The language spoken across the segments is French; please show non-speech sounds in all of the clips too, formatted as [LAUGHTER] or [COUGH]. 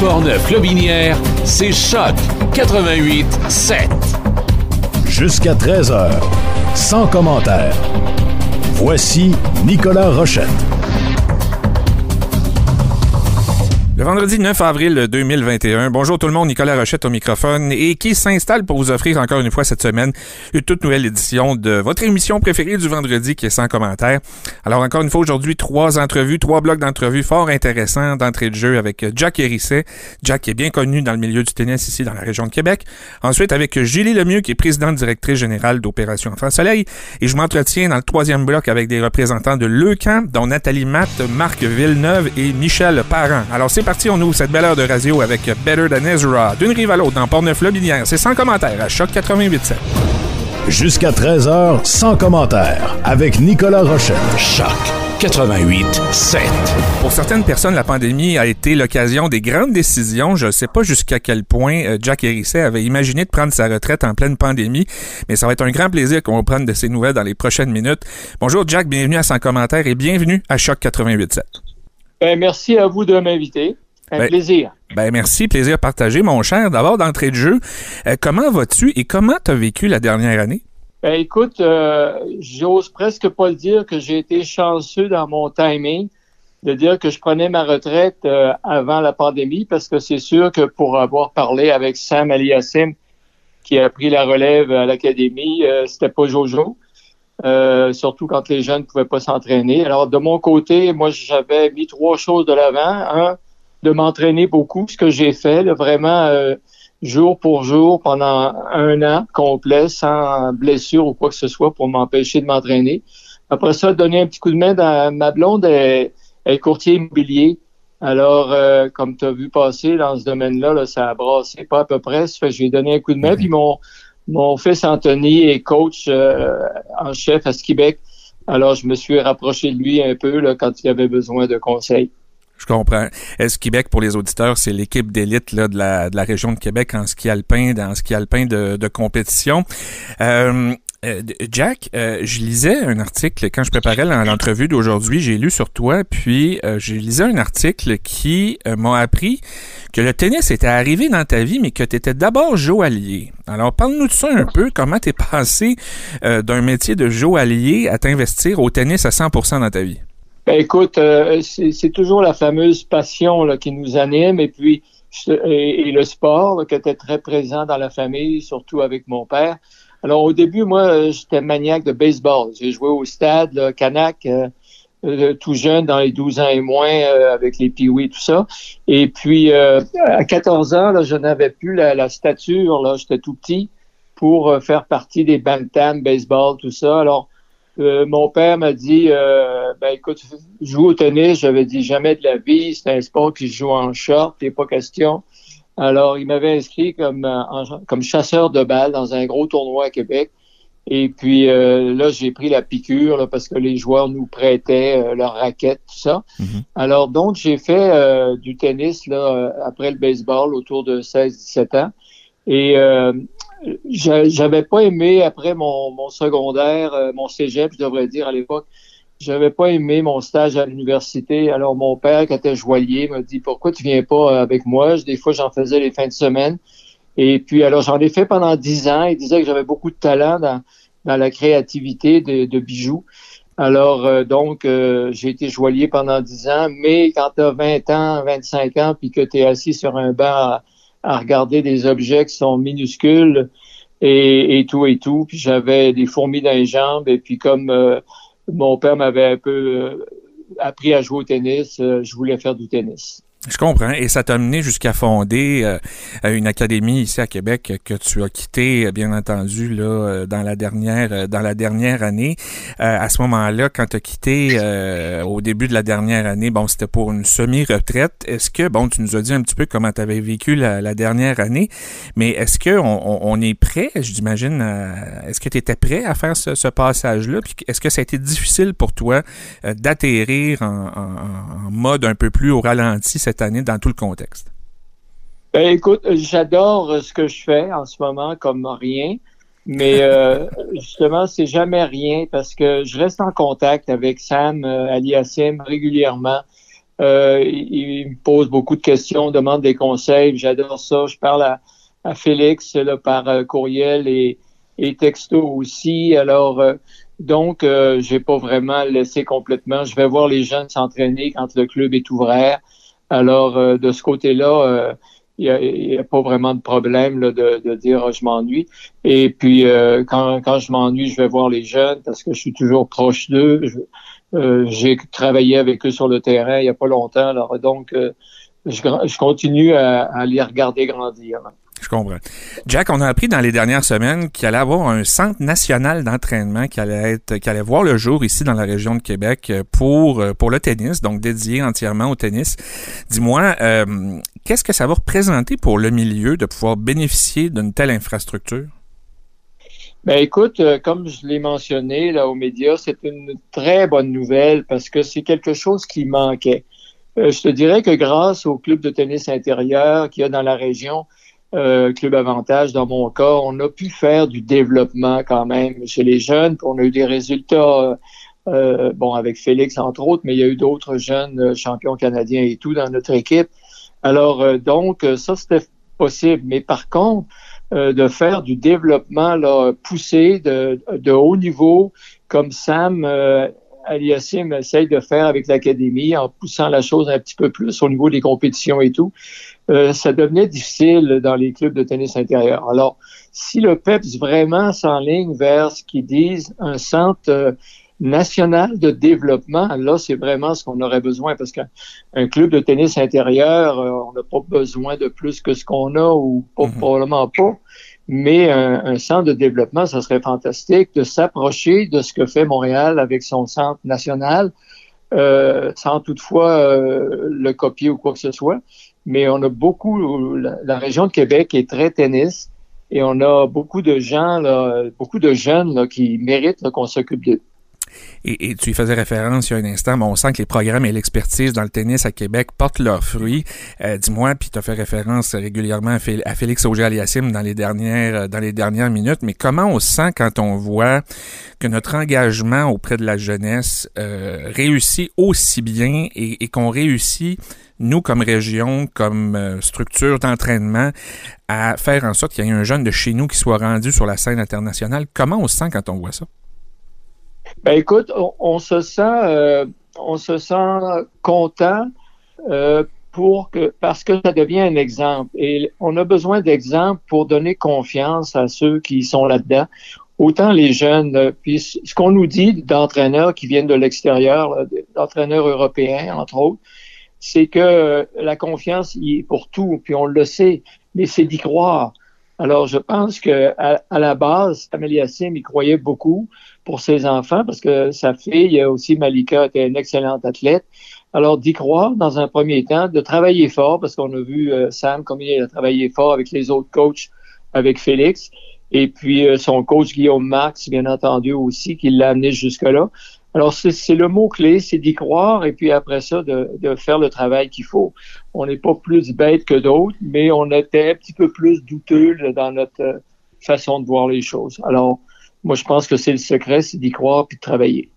Portneuf-Lobinière, c'est Choc 88 7. Jusqu'à 13h, sans commentaire. Voici Nicolas Rochette. Le vendredi 9 avril 2021. Bonjour tout le monde, Nicolas Rochette au microphone et qui s'installe pour vous offrir encore une fois cette semaine une toute nouvelle édition de votre émission préférée du vendredi qui est sans commentaire. Alors encore une fois aujourd'hui, trois entrevues, trois blocs d'entrevues fort intéressants d'entrée de jeu avec Jack Hérisset. Jack qui est bien connu dans le milieu du tennis ici dans la région de Québec. Ensuite avec Julie Lemieux qui est présidente directrice générale d'Opération Enfant Soleil. Et je m'entretiens dans le troisième bloc avec des représentants de Leucan, dont Nathalie Matt, Marc Villeneuve et Michel Parent. Alors c'est parti, on ouvre cette belle heure de radio avec Better Than Ezra, d'une rive à l'autre dans Port-Neuf-Lobinière. C'est sans commentaire à Choc 88.7. Jusqu'à 13h, sans commentaire, avec Nicolas Rochette. Choc 88.7. Pour certaines personnes, la pandémie a été l'occasion des grandes décisions. Je ne sais pas jusqu'à quel point euh, Jack Hérisset avait imaginé de prendre sa retraite en pleine pandémie, mais ça va être un grand plaisir qu'on va prendre de ses nouvelles dans les prochaines minutes. Bonjour Jack, bienvenue à Sans commentaire et bienvenue à Choc 88.7. Ben, merci à vous de m'inviter. Un Ben, plaisir. Ben merci, plaisir partagé, mon cher. D'abord, d'entrée de jeu, euh, comment vas-tu et comment t'as vécu la dernière année? Ben, écoute, euh, j'ose presque pas le dire que j'ai été chanceux dans mon timing de dire que je prenais ma retraite euh, avant la pandémie parce que c'est sûr que pour avoir parlé avec Sam Aliassim qui a pris la relève à l'académie, c'était pas Jojo. Euh, surtout quand les jeunes ne pouvaient pas s'entraîner. Alors, de mon côté, moi, j'avais mis trois choses de l'avant. Un, de m'entraîner beaucoup, ce que j'ai fait, là, vraiment euh, jour pour jour pendant un an complet, sans blessure ou quoi que ce soit pour m'empêcher de m'entraîner. Après ça, donner un petit coup de main dans ma blonde est, est courtier immobilier. Alors, euh, comme tu as vu passer dans ce domaine-là, là, ça a brassé pas à peu près. Ça fait j'ai donné un coup de main. Puis mon, mon fils Anthony est coach euh, en chef à Québec. Alors, je me suis rapproché de lui un peu là, quand il avait besoin de conseils. Je comprends. Est-ce Québec, pour les auditeurs, c'est l'équipe d'élite de, la, de la région de Québec en ski alpin, dans ski alpin de, de compétition? Euh, euh, Jack, euh, je lisais un article quand je préparais l'entrevue d'aujourd'hui, j'ai lu sur toi, puis euh, j'ai lisé un article qui m'a appris que le tennis était arrivé dans ta vie, mais que tu étais d'abord joaillier. Alors, parle-nous de ça un peu, comment t'es passé d'un métier de joaillier à t'investir au tennis à 100% dans ta vie? Ben, écoute, c'est toujours la fameuse passion qui nous anime et puis et, le sport qui était très présent dans la famille, surtout avec mon père. Alors au début, moi, j'étais maniaque de baseball. J'ai joué au stade, là, Canac, euh, euh, tout jeune, dans les 12 ans et moins, euh, avec les piouis, tout ça. Et puis, euh, à 14 ans, là, je n'avais plus la, la stature, là, j'étais tout petit pour euh, faire partie des bantam, baseball, tout ça. Alors, euh, mon père m'a dit, ben écoute, joue au tennis. J'avais dit jamais de la vie. C'est un sport qui joue en short, n'est pas question. Alors, il m'avait inscrit comme euh, en- comme chasseur de balles dans un gros tournoi à Québec. Et puis euh, là, j'ai pris la piqûre là, parce que les joueurs nous prêtaient euh, leurs raquettes, tout ça. Mhm. Alors donc, j'ai fait euh, du tennis là euh, après le baseball autour de 16-17 ans. Et euh, j'a- j'avais pas aimé après mon, mon secondaire, euh, mon cégep, je devrais dire à l'époque, j'avais pas aimé mon stage à l'université. Alors mon père, qui était joaillier, m'a dit pourquoi tu viens pas avec moi? Des fois, j'en faisais les fins de semaine. Et puis alors j'en ai fait pendant dix ans. Il disait que j'avais beaucoup de talent dans, dans la créativité de, de bijoux. Alors euh, donc euh, j'ai été joaillier pendant dix ans. Mais quand tu as 20 ans, 25 ans, puis que tu es assis sur un banc à, à regarder des objets qui sont minuscules et, et tout et tout. Puis j'avais des fourmis dans les jambes. Et puis comme euh, mon père m'avait un peu euh, appris à jouer au tennis, euh, je voulais faire du tennis. Je comprends. Et ça t'a mené jusqu'à fonder euh, une académie ici à Québec que tu as quitté, bien entendu, là, euh, dans la dernière euh, dans la dernière année. Euh, à ce moment-là, quand tu as quitté euh, au début de la dernière année, bon, c'était pour une semi-retraite. Est-ce que, bon, tu nous as dit un petit peu comment tu avais vécu la, la, dernière année, mais est-ce que on, on, est prêt, j'imagine, est-ce que tu étais prêt à faire ce, ce passage-là? Puis est-ce que ça a été difficile pour toi euh, d'atterrir en, en, en, mode un peu plus au ralenti cette année dans tout le contexte? Ben, écoute, j'adore ce que je fais en ce moment comme rien, mais euh, [LAUGHS] justement, c'est jamais rien parce que je reste en contact avec Sam euh, Aliassim régulièrement. Euh, il, me pose beaucoup de questions, demande des conseils. J'adore ça. Je parle à, à Félix là, par euh, courriel et, et texto aussi. Alors, euh, donc, euh, j'ai pas vraiment laissé complètement. Je vais voir les jeunes s'entraîner quand le club est ouvert. Alors, euh, de ce côté-là, il n'y a, a, pas vraiment de problème là, de, de, dire oh, je m'ennuie. Et puis, quand, quand je m'ennuie, je vais voir les jeunes parce que je suis toujours proche d'eux. j'ai travaillé avec eux sur le terrain il n'y a pas longtemps. Alors, donc, je, je, continue à, à les regarder grandir. Je comprends. Jack, on a appris dans les dernières semaines qu'il allait avoir un centre national d'entraînement qui allait être, qui allait voir le jour ici dans la région de Québec pour pour le tennis, donc dédié entièrement au tennis. Dis-moi, euh, qu'est-ce que ça va représenter pour le milieu de pouvoir bénéficier d'une telle infrastructure? Ben écoute, euh, comme je l'ai mentionné là aux médias, c'est une très bonne nouvelle parce que c'est quelque chose qui manquait. Euh, je te dirais que grâce au club de tennis intérieur qu'il y a dans la région, euh, Club Avantage, dans mon cas, on a pu faire du développement quand même chez les jeunes. On a eu des résultats, euh, bon, avec Félix entre autres, mais il y a eu d'autres jeunes euh, champions canadiens et tout dans notre équipe. Alors, euh, donc, ça, c'était possible. Mais par contre, de faire du développement là, poussé de, de haut niveau, comme Sam Aliassim essaye de faire avec l'académie en poussant la chose un petit peu plus au niveau des compétitions et tout. Euh, ça devenait difficile dans les clubs de tennis intérieur. Alors, si le PEPS vraiment s'enligne vers ce qu'ils disent un centre euh, national de développement, là, c'est vraiment ce qu'on aurait besoin parce qu'un club de tennis intérieur, euh, on n'a pas besoin de plus que ce qu'on a ou pas, mhm. probablement pas. Mais un, un, centre de développement, ça serait fantastique de s'approcher de ce que fait Montréal avec son centre national, euh, sans toutefois le copier ou quoi que ce soit mais on a beaucoup, la, région de Québec est très tennis et on a beaucoup de gens, là, beaucoup de jeunes là, qui méritent qu'on s'occupe d'eux. Et, tu y faisais référence il y a un instant, mais on sent que les programmes et l'expertise dans le tennis à Québec portent leurs fruits. Euh, Dis-moi, puis tu as fait référence régulièrement à, Félix Auger-Aliassime dans les dernières euh, dans les dernières minutes, mais comment on sent quand on voit que notre engagement auprès de la jeunesse euh, réussit aussi bien et qu'on réussit nous, comme région, comme euh, structure d'entraînement, à faire en sorte qu'il y ait un jeune de chez nous qui soit rendu sur la scène internationale. Comment on se sent quand on voit ça? Ben écoute, on, se sent, euh, on se sent content euh, pour que parce que ça devient un exemple et on a besoin d'exemples pour donner confiance à ceux qui sont là-dedans. Autant les jeunes, puis ce qu'on nous dit d'entraîneurs qui viennent de l'extérieur, d'entraîneurs européens entre autres, c'est que la confiance y est pour tout, puis on le sait, mais c'est d'y croire. Alors, je pense que à, la base, Amélie Sim y croyait beaucoup pour ses enfants parce que sa fille, aussi Malika, était une excellente athlète. Alors, d'y croire dans un premier temps, de travailler fort parce qu'on a vu euh, Sam comme il a travaillé fort avec les autres coachs, avec Félix, et puis euh, son coach Guillaume Marx, bien entendu aussi, qui l'a amené jusque-là. Alors, c'est le mot-clé, c'est d'y croire et puis après ça, de, faire le travail qu'il faut. On n'est pas plus bête que d'autres, mais on était un petit peu plus douteux dans notre euh, façon de voir les choses. Alors, moi, je pense que c'est le secret, c'est d'y croire puis de travailler.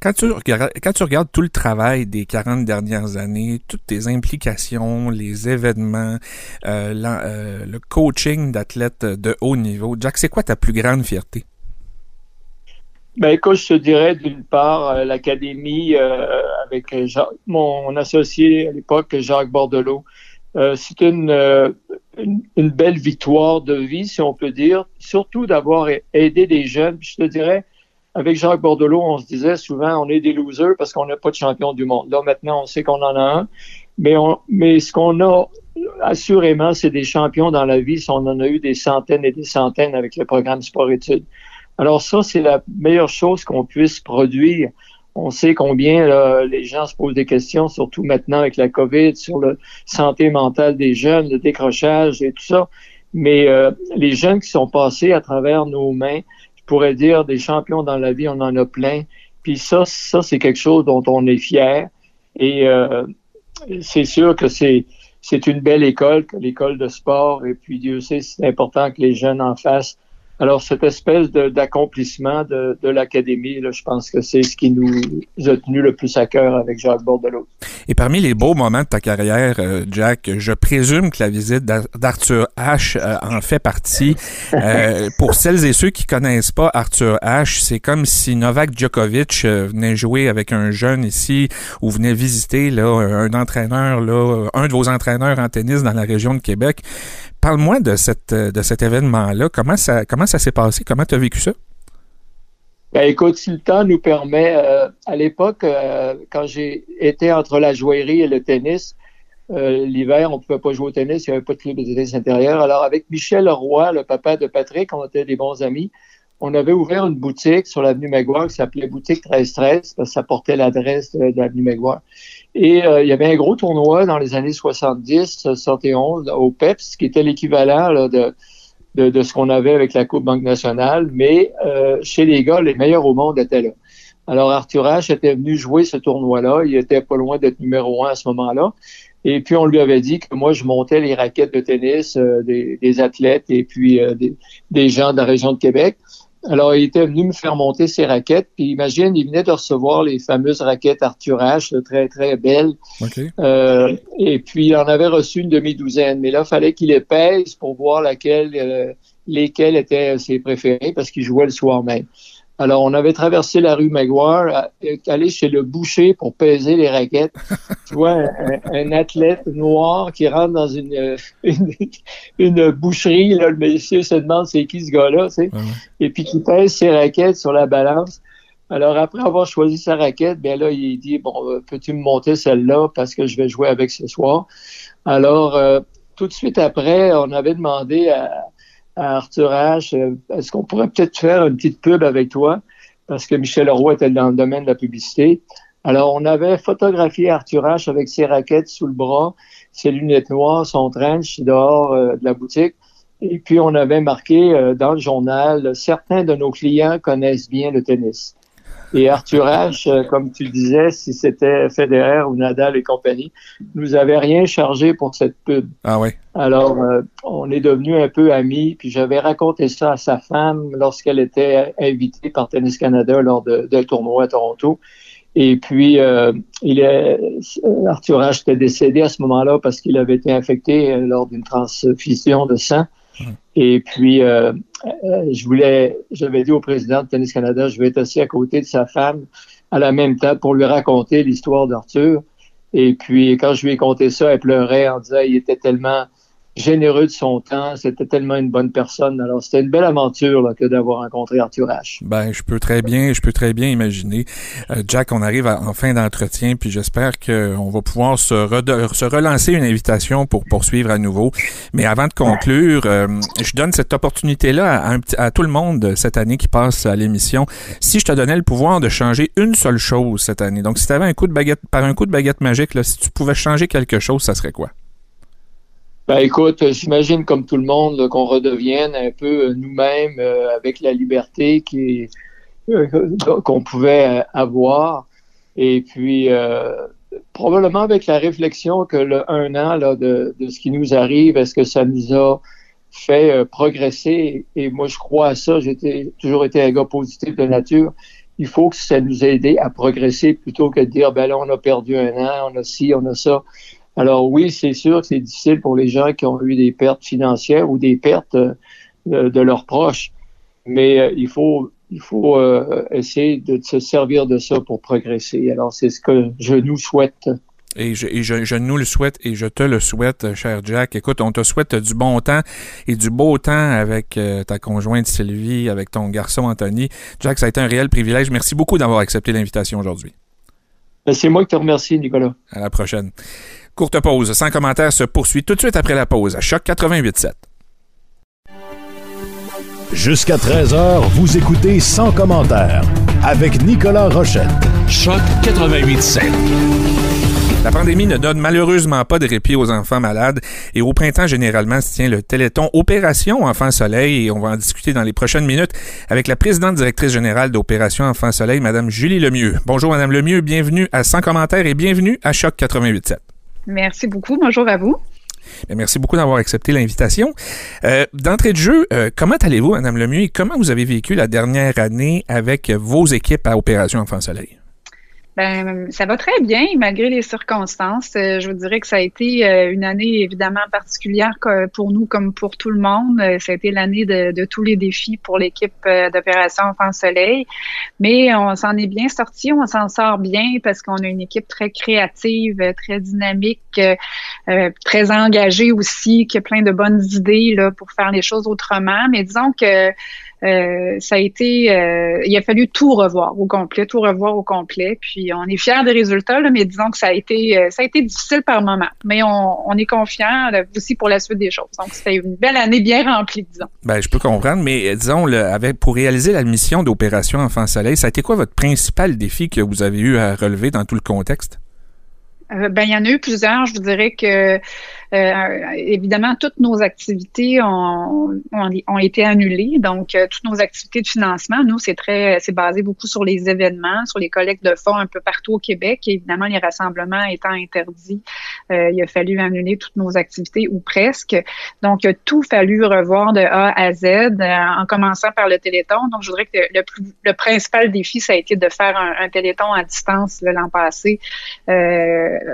Quand tu, regardes, quand regardes tout le travail des 40 dernières années, toutes tes implications, les événements, euh, euh, le coaching d'athlètes de haut niveau, Jack, c'est quoi ta plus grande fierté? Ben écoute, je te dirais d'une part euh, l'académie euh, avec mon associé à l'époque Jacques Bordelot. Euh, c'est une, une, belle victoire de vie, si on peut dire, surtout d'avoir aidé des jeunes. je te dirais, avec Jacques Bordelot, on se disait souvent, on est des losers parce qu'on n'a pas de champion du monde. Là, maintenant, on sait qu'on en a un. Mais, on, mais ce qu'on a assurément, c'est des champions dans la vie. On en a eu des centaines et des centaines avec le programme sport-études. Alors ça, c'est la meilleure chose qu'on puisse produire. On sait combien les gens se posent des questions, surtout maintenant avec la COVID, sur la santé mentale des jeunes, le décrochage et tout ça. Mais euh, les jeunes qui sont passés à travers nos mains, je pourrais dire des champions dans la vie, on en a plein. Puis ça, ça c'est quelque chose dont on est fier. Et euh, c'est sûr que c'est c'est une belle école, l'école de sport. Et puis Dieu sait, c'est important que les jeunes en fassent Alors, cette espèce d'accomplissement de, de, l'académie, je pense que c'est ce qui nous a tenu le plus à cœur avec Jacques Bordelot. Et parmi les beaux moments de ta carrière, euh, Jack, je présume que la visite d'Arthur H euh, en fait partie. Euh, [LAUGHS] pour celles et ceux qui connaissent pas Arthur H, c'est comme si Novak Djokovic venait jouer avec un jeune ici ou venait visiter là un entraîneur là, un de vos entraîneurs en tennis dans la région de Québec. Parle-moi de cette de cet événement-là. Comment ça comment ça s'est passé? Comment tu as vécu ça? Ben, écoute, si le temps nous permet, euh, à l'époque, euh, quand j'ai été entre la joaillerie et le tennis, euh, l'hiver, on pouvait pas jouer au tennis, il n'y avait pas de club de tennis intérieur. Alors, avec Michel Roy, le papa de Patrick, on était des bons amis, on avait ouvert une boutique sur l'avenue Maguire qui s'appelait Boutique 1313 parce que ça portait l'adresse de, l'avenue Maguire. Et il y avait un gros tournoi dans les années 70, 71 au PEPS, qui était l'équivalent de de, ce qu'on avait avec la Coupe Banque nationale, mais euh, chez les gars, les meilleurs au monde étaient là. Alors Arthur H était venu jouer ce tournoi-là, il était pas loin d'être numéro un à ce moment-là. Et puis on lui avait dit que moi je montais les raquettes de tennis euh, des, athlètes et puis euh, des, des, gens de la région de Québec. Alors, il était venu me faire monter ses raquettes. Puis imagine, il venait de recevoir les fameuses raquettes Arthur H, très, très belles. Euh, et puis, il en avait reçu une demi-douzaine. Mais là, il fallait qu'il les pèse pour voir laquelle, euh, lesquelles étaient ses préférées parce qu'il jouait le soir même. Alors, on avait traversé la rue Maguire, allé chez le boucher pour peser les raquettes. [LAUGHS] tu vois, un, athlète noir qui rentre dans [LAUGHS] une, une, boucherie, là, le monsieur se demande c'est qui ce gars-là, tu sais, et puis qui pèse ses raquettes sur la balance. Alors, après avoir choisi sa raquette, bien là, il dit, bon, euh, peux-tu me monter celle-là parce que je vais jouer avec ce soir? Alors, euh, tout de suite après, on avait demandé à, Arthur H, euh, est-ce qu'on pourrait peut-être faire une petite pub avec toi? Parce que Michel Leroy était dans le domaine de la publicité. Alors, on avait photographié Arthur H avec ses raquettes sous le bras, ses lunettes noires, son trench dehors euh, de la boutique. Et puis, on avait marqué euh, dans le journal, certains de nos clients connaissent bien le tennis. Et Arthur H, euh, comme tu disais, si c'était Federer ou Nadal et compagnie, nous avait rien chargé pour cette pub. Ah oui. Alors, euh, on est devenus un peu amis. Puis j'avais raconté ça à sa femme lorsqu'elle était invitée par Tennis Canada lors de, de tournoi à Toronto. Et puis, euh, il est, Arthur H était décédé à ce moment-là parce qu'il avait été infecté lors d'une transfusion de sang. Et puis, euh, euh, je voulais, j'avais dit au président de Tennis Canada, je vais être assis à côté de sa femme à la même table pour lui raconter l'histoire d'Arthur. Et puis, quand je lui ai conté ça, elle pleurait en disant, il était tellement généreux de son temps. C'était tellement une bonne personne. Alors, c'était une belle aventure là, que d'avoir rencontré Arthur H. Ben, je peux très bien, je peux très bien imaginer. Euh, Jack, on arrive en fin d'entretien, puis j'espère qu'on va pouvoir se, se, relancer une invitation pour poursuivre à nouveau. Mais avant de conclure, euh, je donne cette opportunité-là à, à, tout le monde cette année qui passe à l'émission. Si je te donnais le pouvoir de changer une seule chose cette année, donc si tu avais un coup de baguette, par un coup de baguette magique, là, si tu pouvais changer quelque chose, ça serait quoi? Ben écoute, j'imagine comme tout le monde qu'on redevienne un peu nous-mêmes euh, avec la liberté qui euh, [LAUGHS] qu'on pouvait avoir et puis euh, probablement avec la réflexion que le un an là, de, de ce qui nous arrive, est-ce que ça nous a fait progresser? Et moi je crois à ça. J'ai toujours été un gars positif de nature. Il faut que ça nous aide à progresser plutôt que de dire ben là on a perdu un an, on a ci, on a ça. Alors oui, c'est sûr que c'est difficile pour les gens qui ont eu des pertes financières ou des pertes euh, de, leurs proches, mais euh, il faut il faut euh, essayer de se servir de ça pour progresser. Alors c'est ce que je nous souhaite. Et, je, je, nous le souhaite et je te le souhaite, cher Jack. Écoute, on te souhaite du bon temps et du beau temps avec ta conjointe Sylvie, avec ton garçon Anthony. Jack, ça a été un réel privilège. Merci beaucoup d'avoir accepté l'invitation aujourd'hui. Ben, c'est moi qui te remercie, Nicolas. À la prochaine. Courte pause, sans commentaire, se poursuit tout de suite après la pause à Choc 88.7. Jusqu'à 13h, vous écoutez Sans commentaire avec Nicolas Rochette. Choc 88.7. La pandémie ne donne malheureusement pas de répit aux enfants malades et au printemps généralement se tient le téléthon Opération Enfant Soleil et on va en discuter dans les prochaines minutes avec la présidente directrice générale d'Opération Enfant Soleil, Madame Julie Lemieux. Bonjour Madame Lemieux, bienvenue à Sans commentaire et bienvenue à Choc 88.7. Merci beaucoup. Bonjour à vous. Merci beaucoup d'avoir accepté l'invitation. Euh, d'entrée de jeu, euh, comment allez-vous, Madame Lemieux, et comment vous avez vécu la dernière année avec vos équipes à Opération Enfant Soleil? Ben, ça va très bien malgré les circonstances. Euh, je vous dirais que ça a été euh, une année évidemment particulière pour nous comme pour tout le monde. Euh, ça a été l'année de, tous les défis pour l'équipe d'opération Enfant Soleil, mais on s'en est bien sorti, on s'en sort bien parce qu'on a une équipe très créative, très dynamique, très engagée aussi, qui a plein de bonnes idées là pour faire les choses autrement. Mais disons que euh, ça a été, euh, il a fallu tout revoir au complet, tout revoir au complet. Puis on est fiers des résultats, là, mais disons que ça a été, euh, ça a été difficile par moment. Mais on, on est confiant aussi pour la suite des choses. Donc c'était une belle année bien remplie, disons. Ben je peux comprendre, mais disons, le, avec, pour réaliser la mission d'opération Enfant Soleil, ça a été quoi votre principal défi que vous avez eu à relever dans tout le contexte? ben il y en a eu plusieurs. Je vous dirais que euh, évidemment, toutes nos activités ont, ont, été annulées. Donc, euh, toutes nos activités de financement, nous, c'est très, c'est basé beaucoup sur les événements, sur les collectes de fonds un peu partout au Québec. Et évidemment, les rassemblements étant interdits, euh, il a fallu annuler toutes nos activités ou presque. Donc, il a tout fallu revoir de A à Z, en commençant par le Téléthon. Donc, je voudrais que le, plus, le principal défi, ça a été de faire un, un Téléthon à distance l'an passé,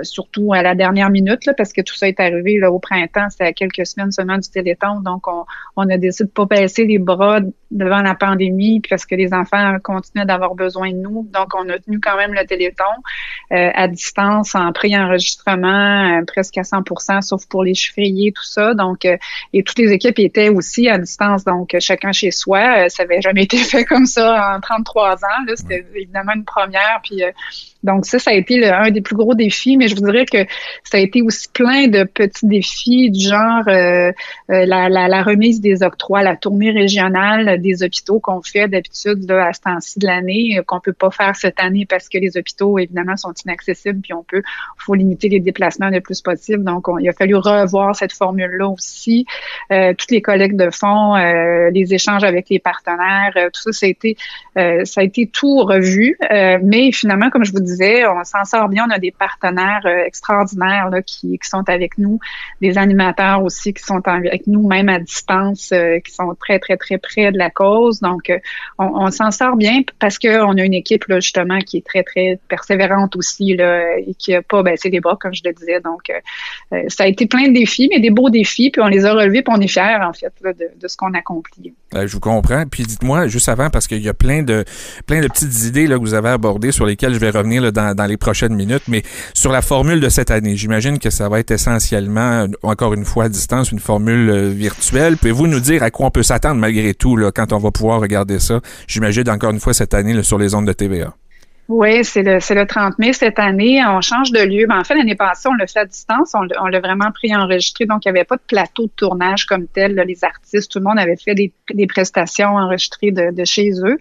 surtout à la dernière minute, là, parce que tout ça est arrivé au printemps, c'était à quelques semaines seulement du Téléthon, donc on, on a décidé de pas baisser les bras devant la pandémie parce que les enfants continuaient d'avoir besoin de nous. Donc, on a tenu quand même le Téléthon euh, à distance, en pré-enregistrement, euh, presque à 100% sauf pour les chiffriers, tout ça. Donc, euh, et toutes les équipes étaient aussi à distance, donc chacun chez soi. ça avait jamais été [LAUGHS] fait comme ça en 33 ans. C'était évidemment une première. Puis donc ça, ça a été un des plus gros défis, mais je vous dirais que ça a été aussi plein de petits défis du genre euh, euh, la, la, la, remise des octrois, la tournée régionale des hôpitaux qu'on fait d'habitude à ce temps-ci de l'année, euh, qu'on peut pas faire cette année parce que les hôpitaux, évidemment, sont inaccessibles, puis on peut, faut limiter les déplacements le plus possible. Donc, il a fallu revoir cette formule-là aussi. Euh, toutes les collectes de fonds, les échanges avec les partenaires, tout ça, ça a été, ça a été tout revu. mais finalement, comme je vous disais, on s'en sort bien. On a des partenaires euh, extraordinaires qui, sont avec nous, des animateurs aussi qui sont avec nous, même à distance, euh, qui sont très, très, très près de la cause. Donc, euh, on, s'en sort bien parce qu'on a une équipe, justement, qui est très, très persévérante aussi là, et qui n'a pas baissé les bras, comme je le disais. Donc, ça a été plein de défis, mais des beaux défis, puis on les a relevés, puis on est fiers, en fait, de, ce qu'on accomplit. je vous comprends. Puis dites-moi, juste avant, parce qu'il y a plein de, petites idées que vous avez abordées sur lesquelles je vais revenir dans, les prochaines minutes, mais sur la formule de cette année, j'imagine que ça va être essentiellement, encore une fois, à distance, une formule euh, virtuelle. Pouvez-vous nous dire à quoi on peut s'attendre malgré tout quand on va pouvoir regarder ça? J'imagine encore une fois cette année sur les ondes de TVA. Oui, c'est le, le 30 mai cette année. On change de lieu. Ben, en fait, l'année passée, on l'a fait à distance. On, l'a vraiment pris enregistré. Donc, il n'y avait pas de plateau de tournage comme tel. les artistes, tout le monde avait fait des, prestations enregistrées de, chez eux.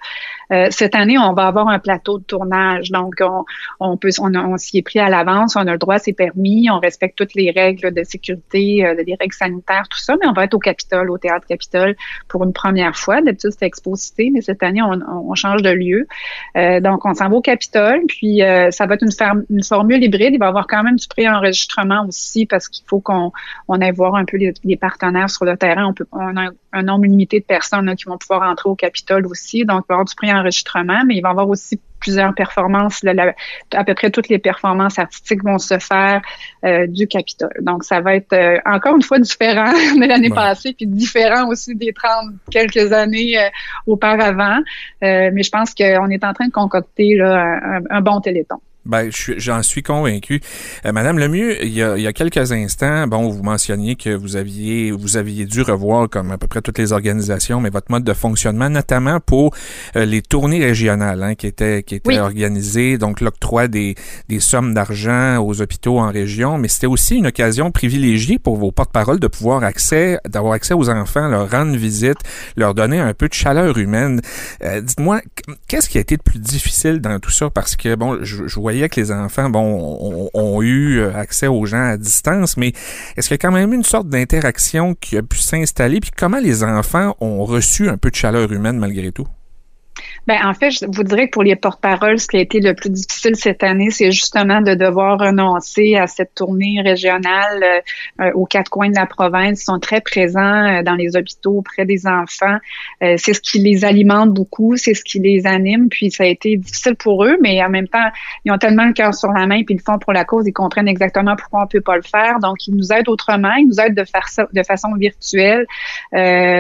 Euh, cette année, on va avoir un plateau de tournage. Donc, on, on peut, on, on s'y est pris à l'avance. On a le droit, c'est permis. On respecte toutes les règles de sécurité, euh, les règles sanitaires, tout ça. Mais on va être au Capitole, au Théâtre Capitole pour une première fois. D'habitude, c'était Exposité, mais cette année, on, on change de lieu. Euh, donc, on s'en va au Capitole, puis euh, ça va être une, une, formule hybride. Il va y avoir quand même du pré-enregistrement aussi parce qu'il faut qu'on on aille voir un peu les, partenaires sur le terrain. On, peut, a un nombre limité de personnes qui vont pouvoir entrer au Capitole aussi. Donc, il va y avoir du pré-enregistrement, mais il va y avoir aussi plusieurs performances. à peu près toutes les performances artistiques vont se faire euh, du Capitole. Donc, ça va être euh, encore une fois différent [LAUGHS] de l'année passée, puis différent aussi des 30 quelques années euh, auparavant. mais je pense qu'on est en train de concocter là, un, un bon téléthon. Ben, j'en suis convaincu. Euh, Madame Lemieux, il y, a, il y a quelques instants, bon, vous mentionniez que vous aviez vous aviez dû revoir, comme à peu près toutes les organisations, mais votre mode de fonctionnement, notamment pour euh, les tournées régionales hein, qui étaient qui étaient organisées, donc l'octroi des, des sommes d'argent aux hôpitaux en région, mais c'était aussi une occasion privilégiée pour vos porte-paroles de pouvoir accès, d'avoir accès aux enfants, leur rendre visite, leur donner un peu de chaleur humaine. Euh, dites-moi, qu'est-ce qui a été le plus difficile dans tout ça? Parce que bon, je, je voyais que les enfants, bon, ont, eu euh, accès aux gens à distance, mais est-ce qu'il y a quand même une sorte d'interaction qui a pu s'installer? Puis comment les enfants ont reçu un peu de chaleur humaine malgré tout? Ben, en fait, je vous dirais que pour les porte-paroles, ce qui a été le plus difficile cette année, c'est justement de devoir renoncer à cette tournée régionale euh, aux quatre coins de la province. Ils sont très présents euh, dans les hôpitaux auprès des enfants. Euh, c'est ce qui les alimente beaucoup, c'est ce qui les anime. Puis ça a été difficile pour eux, mais en même temps, ils ont tellement le cœur sur la main, puis ils le font pour la cause, ils comprennent exactement pourquoi on peut pas le faire. Donc, ils nous aident autrement, ils nous aident de faire ça de façon virtuelle.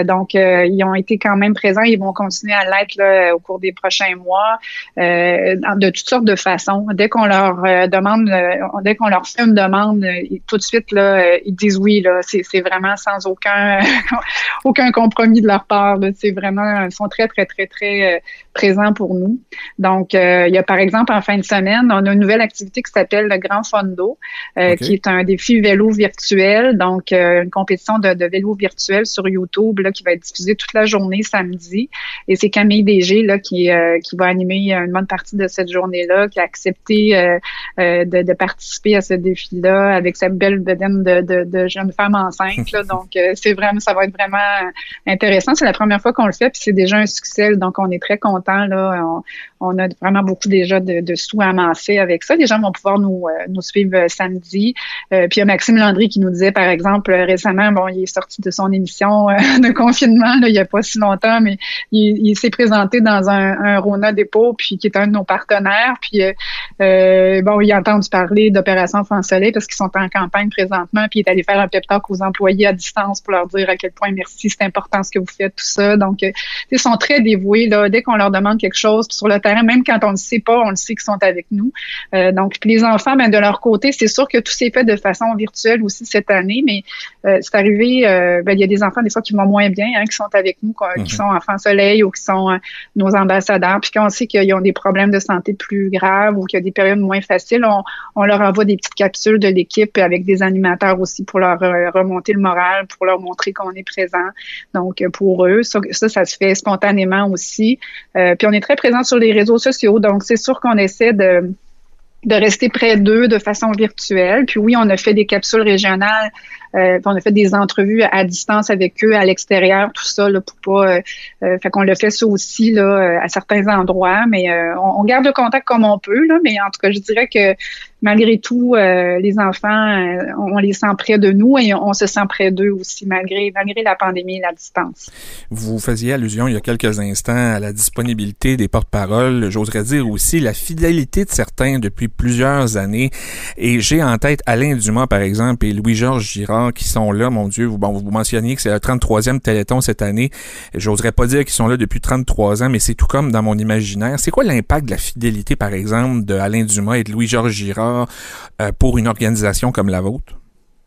donc, ils ont été quand même présents, ils vont continuer à l'être au cours des prochains mois euh, de toutes sortes de façons. Dès qu'on leur euh, demande, euh, dès qu'on leur fait une demande, tout de suite là, ils disent oui. Là, c'est, vraiment sans aucun [LAUGHS] aucun compromis de leur part. C'est vraiment, ils sont très très très très présents pour nous. Donc, il y a par exemple en fin de semaine, on a une nouvelle activité qui s'appelle le Grand Fondo, qui est un défi vélo virtuel. Donc, une compétition de, de vélo virtuel sur YouTube là, qui va être diffusée toute la journée samedi. Et c'est Camille DG là, qui, euh, qui va animer une bonne partie de cette journée-là, qui a accepté euh, euh, de, de, participer à ce défi-là avec sa belle bedaine de, de, de jeune femme enceinte. Là. [LAUGHS] Donc, c'est vraiment, ça va être vraiment intéressant. C'est la première fois qu'on le fait, puis c'est déjà un succès. Donc, on est très content. Là. On, on a vraiment beaucoup déjà de, de, sous amassés avec ça. Les gens vont pouvoir nous, nous suivre samedi. puis il y a Maxime Landry qui nous disait, par exemple, récemment, bon, il est sorti de son émission [LAUGHS] de confinement là, il n'y a pas si longtemps, mais il, il s'est présenté dans un un, Rona Dépôt, puis qui est un de nos partenaires. Puis euh, euh, bon, il a entendu parler d'Opération Enfant Soleil parce qu'ils sont en campagne présentement, puis il est allé faire un pep talk aux employés à distance pour leur dire à quel point merci, c'est important ce que vous faites, tout ça. Donc, euh, ils sont très dévoués là. Dès qu'on leur demande quelque chose, sur le terrain, même quand on ne sait pas, on le sait qu'ils sont avec nous. donc, puis les enfants, ben, de leur côté, c'est sûr que tout s'est fait de façon virtuelle aussi cette année, mais c'est arrivé, ben, il y a des enfants des fois qui vont moins bien, hein, qui sont avec nous, qui mhm. sont enfants soleil ou qui sont nos ambassadeurs puis quand on sait qu'ils ont des problèmes de santé plus graves ou qu'il y a des périodes moins faciles, on, leur envoie des petites capsules de l'équipe avec des animateurs aussi pour leur euh, remonter le moral, pour leur montrer qu'on est présent. Donc, pour eux, ça, ça, se fait spontanément aussi. Euh, puis on est très présent sur les réseaux sociaux, donc c'est sûr qu'on essaie de rester près d'eux de façon virtuelle. Puis oui, on a fait des capsules régionales euh, on a fait des entrevues à distance avec eux, à l'extérieur, tout ça, là, pour pas. Euh, euh fait qu'on le fait ça aussi là, euh, à certains endroits, mais on, on, garde le contact comme on peut. Là, mais en tout cas, je dirais que malgré tout, les enfants, on les sent près de nous et on se sent près d'eux aussi, malgré, malgré la pandémie et la distance. Vous faisiez allusion il y a quelques instants à la disponibilité des porte-paroles, j'oserais dire aussi la fidélité de certains depuis plusieurs années. Et j'ai en tête Alain Dumas, par exemple, et Louis-Georges Girard qui sont là, mon Dieu. Vous, bon, vous mentionniez que c'est le 33e Téléthon cette année. J'oserais pas dire qu'ils sont là depuis 33 ans, mais c'est tout comme dans mon imaginaire. C'est quoi l'impact de la fidélité, par exemple, de Alain Dumas et de Louis-Georges Girard euh, pour une organisation comme la vôtre?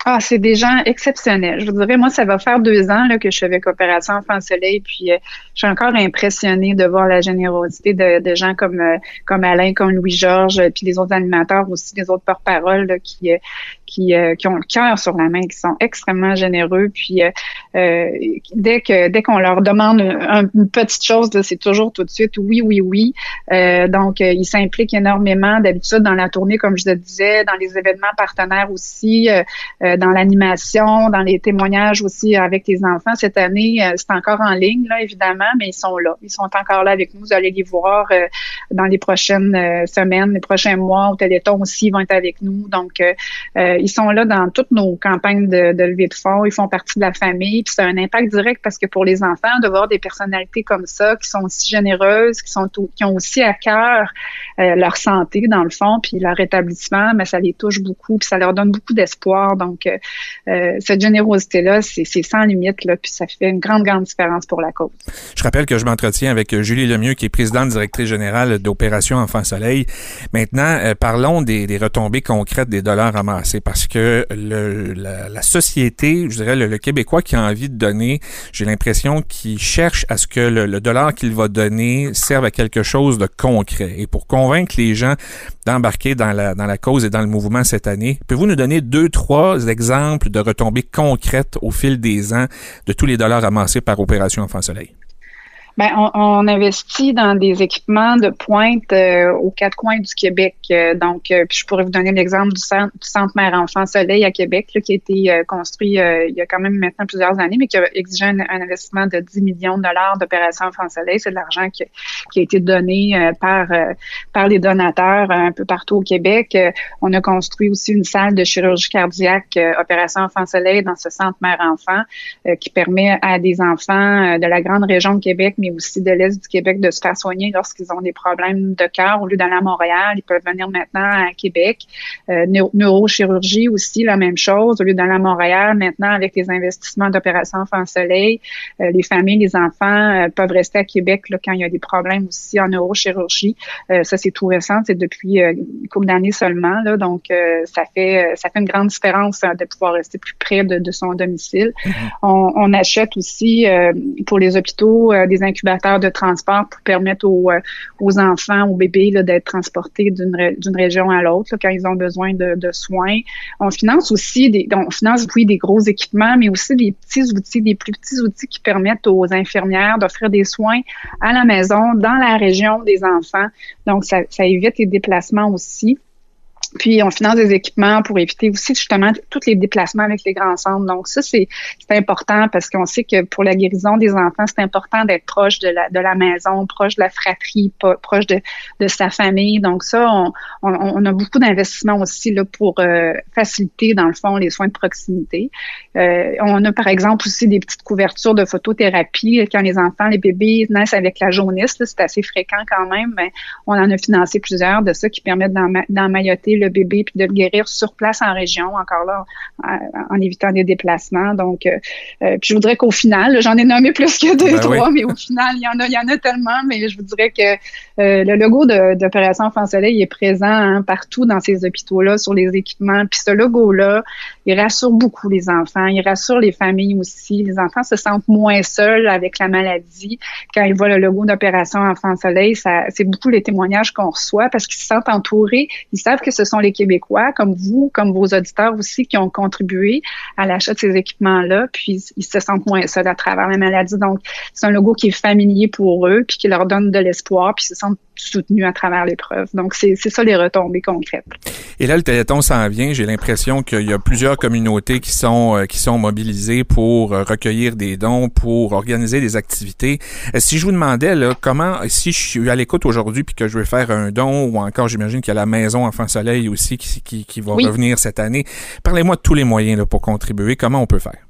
Ah, c'est des gens exceptionnels. Je vous dirais, moi, ça va faire deux ans que je suis avec Opération Enfant Soleil, puis euh, je suis encore impressionnée de voir la générosité de, gens comme euh, comme Alain, comme Louis-Georges, puis les autres animateurs aussi, les autres porte-paroles qui qui, qui ont le cœur sur la main, qui sont extrêmement généreux. Puis dès que dès qu'on leur demande une, petite chose, c'est toujours tout de suite oui, oui, oui. donc, ils s'impliquent énormément d'habitude dans la tournée, comme je le disais, dans les événements partenaires aussi dans l'animation, dans les témoignages aussi avec les enfants. Cette année, euh, c'est encore en ligne, là, évidemment, mais ils sont là. Ils sont encore là avec nous. Vous allez les voir euh, dans les prochaines euh, semaines, les prochains mois. Au Téléthon aussi, ils vont être avec nous. Donc, ils sont là dans toutes nos campagnes de, de levée de fonds. Ils font partie de la famille. Puis, c'est un impact direct parce que pour les enfants, de voir des personnalités comme ça, qui sont aussi généreuses, qui sont qui ont aussi à cœur leur santé, dans le fond, puis leur rétablissement, mais ça les touche beaucoup, puis ça leur donne beaucoup d'espoir. Donc, euh, cette générosité-là, c'est sans limite, là, puis ça fait une grande, grande différence pour la cause. Je rappelle que je m'entretiens avec Julie Lemieux, qui est présidente directrice générale d'Opération Enfant Soleil. Maintenant, euh, parlons des, des, retombées concrètes des dollars ramassés, parce que la, société, je dirais le, Québécois qui a envie de donner, j'ai l'impression qu'il cherche à ce que le, dollar qu'il va donner serve à quelque chose de concret. Et pour convaincre les gens d'embarquer dans la, dans la cause et dans le mouvement cette année, pouvez-vous nous donner deux, trois exemples de retombées concrètes au fil des ans de tous les dollars amassés par Opération Enfant Soleil? Ben, on, on, investit dans des équipements de pointe euh, aux quatre coins du Québec. Euh, donc, euh, je pourrais vous donner l'exemple du centre, du centre Mère-Enfant Soleil à Québec, là, qui a été construit il y a quand même maintenant plusieurs années, mais qui a exigé un, investissement de 10 millions de dollars d'opération Enfant Soleil. C'est de l'argent qui, qui, a été donné par par les donateurs un peu partout au Québec. on a construit aussi une salle de chirurgie cardiaque opération Enfant Soleil dans ce centre Mère-Enfant qui permet à des enfants de la grande région de Québec, aussi de l'Est du Québec de se faire soigner lorsqu'ils ont des problèmes de cœur. Au lieu d'aller à Montréal, ils peuvent venir maintenant à Québec. Euh, neurochirurgie aussi, la même chose. Au lieu d'aller à Montréal, maintenant, avec les investissements d'Opération Enfant Soleil, euh, les familles, les enfants euh, peuvent rester à Québec là, quand il y a des problèmes aussi en neurochirurgie. Euh, ça, c'est tout récent, c'est depuis une couple d'années seulement. Là, donc, ça fait ça fait une grande différence hein, de pouvoir rester plus près de, de son domicile. Mm-hmm. on, on, achète aussi pour les hôpitaux des incubateurs de transport pour permettre aux, euh, enfants, aux bébés d'être transportés d'une région à l'autre quand ils ont besoin de, soins. On finance aussi des, on finance oui des gros équipements, mais aussi des petits outils, des plus petits outils qui permettent aux infirmières d'offrir des soins à la maison, dans la région des enfants. Donc ça évite les déplacements aussi. Puis on finance des équipements pour éviter aussi justement tous les déplacements avec les grands centres. Donc ça, c'est important parce qu'on sait que pour la guérison des enfants, c'est important d'être proche de la, maison, proche de la fratrie, proche de, sa famille. Donc ça, on, on, a beaucoup d'investissements aussi là, pour euh, faciliter, dans le fond, les soins de proximité. Euh, on a par exemple aussi des petites couvertures de photothérapie quand les enfants, les bébés naissent avec la jaunisse. C'est assez fréquent quand même. Mais on en a financé plusieurs de ça qui permettent d'emmailloter le bébé puis de le guérir sur place en région, encore là, en, évitant des déplacements. Donc, euh, euh, puis je voudrais qu'au final, j'en ai nommé plus que deux, ben trois, mais au final, il y en a, il y en a tellement, mais je vous dirais que euh, le logo d'Opération Enfant Soleil est présent hein, partout dans ces hôpitaux-là, sur les équipements. Puis ce logo-là, il rassure beaucoup les enfants, il rassure les familles aussi. Les enfants se sentent moins seuls avec la maladie quand ils voient le logo d'Opération Enfant Soleil. C'est beaucoup les témoignages qu'on reçoit parce qu'ils se sentent entourés. Ils savent que ce sont les Québécois, comme vous, comme vos auditeurs aussi, qui ont contribué à l'achat de ces équipements-là, puis ils se sentent moins seuls à travers la maladie. Donc, c'est un logo qui est familier pour eux, puis qui leur donne de l'espoir, puis ils se sentent soutenus à travers l'épreuve. Donc, c'est ça les retombées concrètes. Et là, le Téléthon s'en vient. J'ai l'impression qu'il y a plusieurs communautés qui sont euh, qui sont mobilisées pour euh, recueillir des dons, pour organiser des activités. Euh, si je vous demandais là, comment, si je suis à l'écoute aujourd'hui puis que je veux faire un don, ou encore j'imagine qu'il y a la maison Enfant Soleil aussi qui, qui, qui va revenir cette année. Parlez-moi de tous les moyens là, pour contribuer. Comment on peut faire?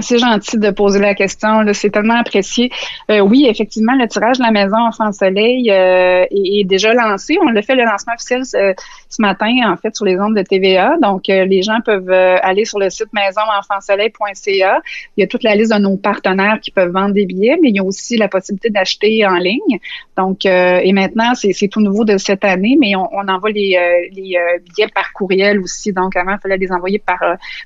C'est gentil de poser la question. C'est tellement apprécié. Euh, oui, effectivement, le tirage de la maison Enfant Soleil euh, est, déjà lancé. On l'a fait le lancement officiel euh, ce matin, en fait, sur les ondes de TVA. Donc, les gens peuvent aller sur le site maisonenfantsoleil.ca. Il y a toute la liste de nos partenaires qui peuvent vendre des billets, mais il y a aussi la possibilité d'acheter en ligne. Donc, et maintenant, c'est tout nouveau de cette année, mais on, on envoie les, les billets par courriel aussi. Donc, avant, il fallait les envoyer par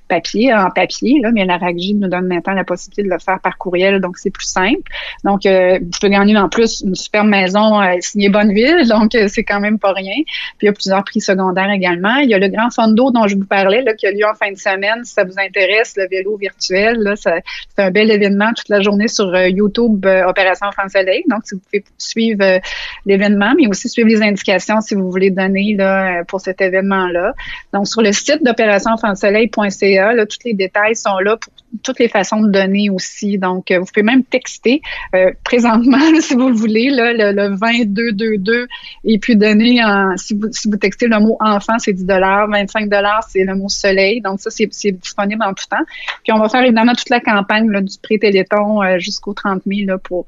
papier, en papier, là, mais la RAGJ nous donne maintenant la possibilité de le faire par courriel, donc c'est plus simple. Donc, euh, tu peux gagner en plus une super maison euh, signée Bonneville, [LAUGHS] donc euh, c'est quand même pas rien. Puis il y a plusieurs prix secondaires également. Il y a le Grand Fondo dont je vous parlais, là, qui a lieu en fin de semaine. Si ça vous intéresse, le vélo virtuel, c'est un bel événement toute la journée sur YouTube Opération France Soleil. Donc, si vous pouvez suivre l'événement, mais aussi suivre les indications si vous voulez donner là, pour cet événement-là. Donc, sur le site d'opérationfrancesoleil.ca, là, tous les détails sont là pour toutes les façons de donner aussi. Donc, euh, vous pouvez même texter euh, présentement, [LAUGHS] si vous le voulez, là, le, le 2222 et puis donner, en, si, vous, si vous textez le mot enfant, c'est 10 25 c'est le mot soleil. Donc, ça, c'est disponible en tout temps. Puis, on va faire évidemment toute la campagne là, du pré-téléthon euh, jusqu'au 30 000 là, pour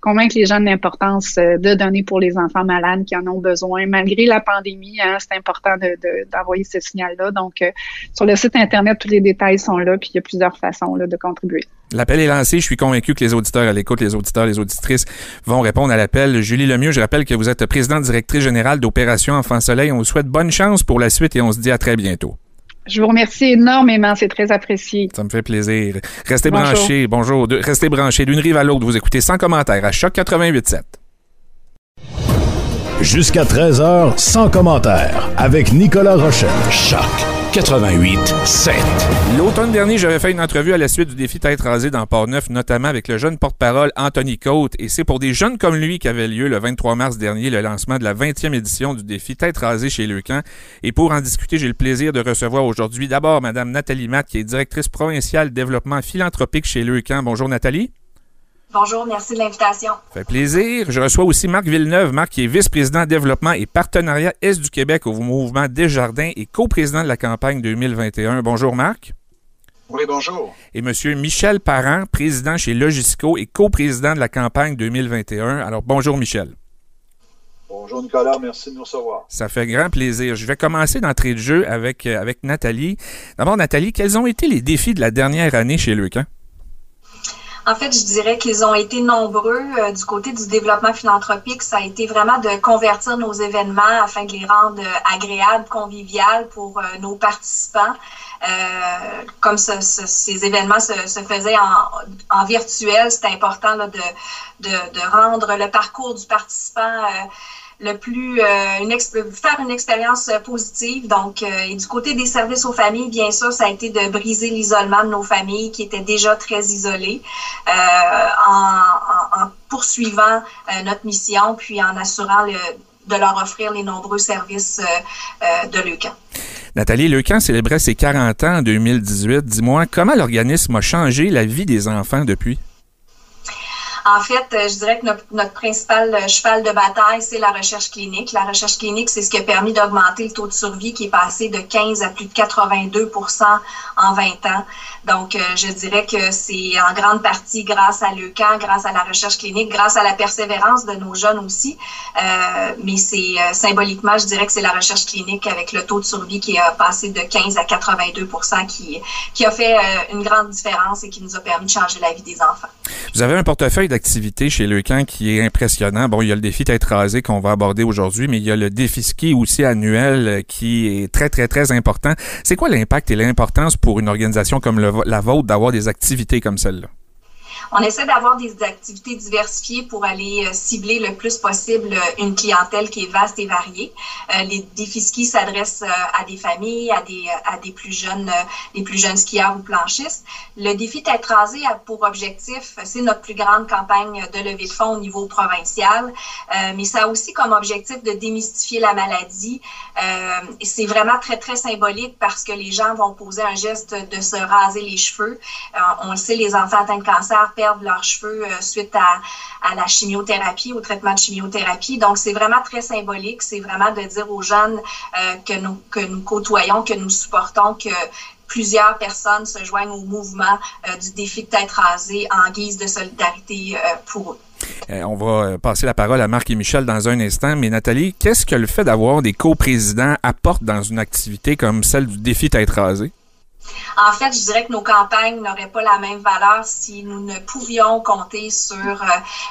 convaincre les gens de l'importance de donner pour les enfants malades qui en ont besoin. Malgré la pandémie, hein, c'est important d'envoyer de, ce signal-là. Donc, sur le site Internet, tous les détails sont là, puis il y a plusieurs façons de contribuer. L'appel est lancé. Je suis convaincu que les auditeurs à l'écoute, les auditeurs, les auditrices vont répondre à l'appel. Julie Lemieux, je rappelle que vous êtes présidente directrice générale d'Opération Enfant Soleil. On vous souhaite bonne chance pour la suite et on se dit à très bientôt. Je vous remercie énormément, c'est très apprécié. Ça me fait plaisir. Restez branchés, bonjour, restez branchés d'une rive à l'autre, vous écoutez sans commentaire à Choc 88.7. Jusqu'à 13h, sans commentaire, avec Nicolas Rochelle. Choc 88 7. L'automne dernier, j'avais fait une entrevue à la suite du défi Tête rasée dans Port-Neuf, notamment avec le jeune porte-parole Anthony Cote. Et c'est pour des jeunes comme lui qu'avait lieu le 23 mars dernier le lancement de la 20e édition du défi Tête rasée chez Leucan. Et pour en discuter, j'ai le plaisir de recevoir aujourd'hui d'abord Madame Nathalie Matt, qui est directrice provinciale développement philanthropique chez Leucan. Bonjour Nathalie. Bonjour, merci de l'invitation. Ça fait plaisir. Je reçois aussi Marc Villeneuve. Marc qui est vice-président développement et partenariat Est du Québec au mouvement Desjardins et co-président de la campagne 2021. Bonjour Marc. Oui, bonjour. Et Monsieur Michel Parent, président chez Logisco et co-président de la campagne 2021. Alors bonjour Michel. Bonjour Nicolas, merci de nous recevoir. Ça fait grand plaisir. Je vais commencer d'entrée de jeu avec, euh, avec Nathalie. D'abord, Nathalie, quels ont été les défis de la dernière année chez Leucan? En fait, je dirais qu'ils ont été nombreux. Euh, du côté du développement philanthropique, ça a été vraiment de convertir nos événements afin de les rendre euh, agréables, conviviales pour euh, nos participants. comme ces événements se, faisaient en, virtuel, c'est important de, de, rendre le parcours du participant le plus euh, faire une expérience euh, positive. Donc, euh, et du côté des services aux familles, bien sûr, ça a été de briser l'isolement de nos familles qui étaient déjà très isolées en, en, poursuivant notre mission, puis en assurant le, de leur offrir les nombreux services de Leucan. Nathalie Leucan célébrait ses 40 ans en 2018. Dis-moi, comment l'organisme a changé la vie des enfants depuis? En fait, euh, je dirais que notre, principal euh, cheval de bataille, c'est la recherche clinique. La recherche clinique, c'est ce qui a permis d'augmenter le taux de survie qui est passé de 15 à plus de 82% en 20 ans. Donc, euh, je dirais que c'est en grande partie grâce à l'EUCAN, grâce à la recherche clinique, grâce à la persévérance de nos jeunes aussi. mais c'est symboliquement, je dirais que c'est la recherche clinique avec le taux de survie qui a passé de 15 à 82 qui, qui a fait une grande différence et qui nous a permis de changer la vie des enfants. Vous avez un portefeuille activité chez Leucan qui est impressionnant. Bon, il y a le défi tête rasée qu'on va aborder aujourd'hui, mais il y a le défi ski aussi annuel euh, qui est très, très, très important. C'est quoi l'impact et l'importance pour une organisation comme la vôtre d'avoir des activités comme celle-là? On essaie d'avoir des activités diversifiées pour aller euh, cibler le plus possible euh, une clientèle qui est vaste et variée. Euh, les défis ski s'adressent à des familles, à des, à des plus jeunes, des plus jeunes skieurs ou planchistes. Le défi Tête rasée a pour objectif, c'est notre plus grande campagne de levée de fonds au niveau provincial, mais ça a aussi comme objectif de démystifier la maladie. c'est vraiment très, très symbolique parce que les gens vont poser un geste de se raser les cheveux. on le sait, les enfants atteints de cancer perdre leurs cheveux euh, suite à, la chimiothérapie, au traitement de chimiothérapie. Donc, c'est vraiment très symbolique. C'est vraiment de dire aux jeunes euh, que, nous, que nous côtoyons, que nous supportons, que plusieurs personnes se joignent au mouvement euh, du défi de tête rasée en guise de solidarité pour eux. On va passer la parole à Marc et Michel dans un instant. Mais Nathalie, qu'est-ce que le fait d'avoir des coprésidents apporte dans une activité comme celle du défi tête rasée? En fait, je dirais que nos campagnes n'auraient pas la même valeur si nous ne pouvions compter sur euh,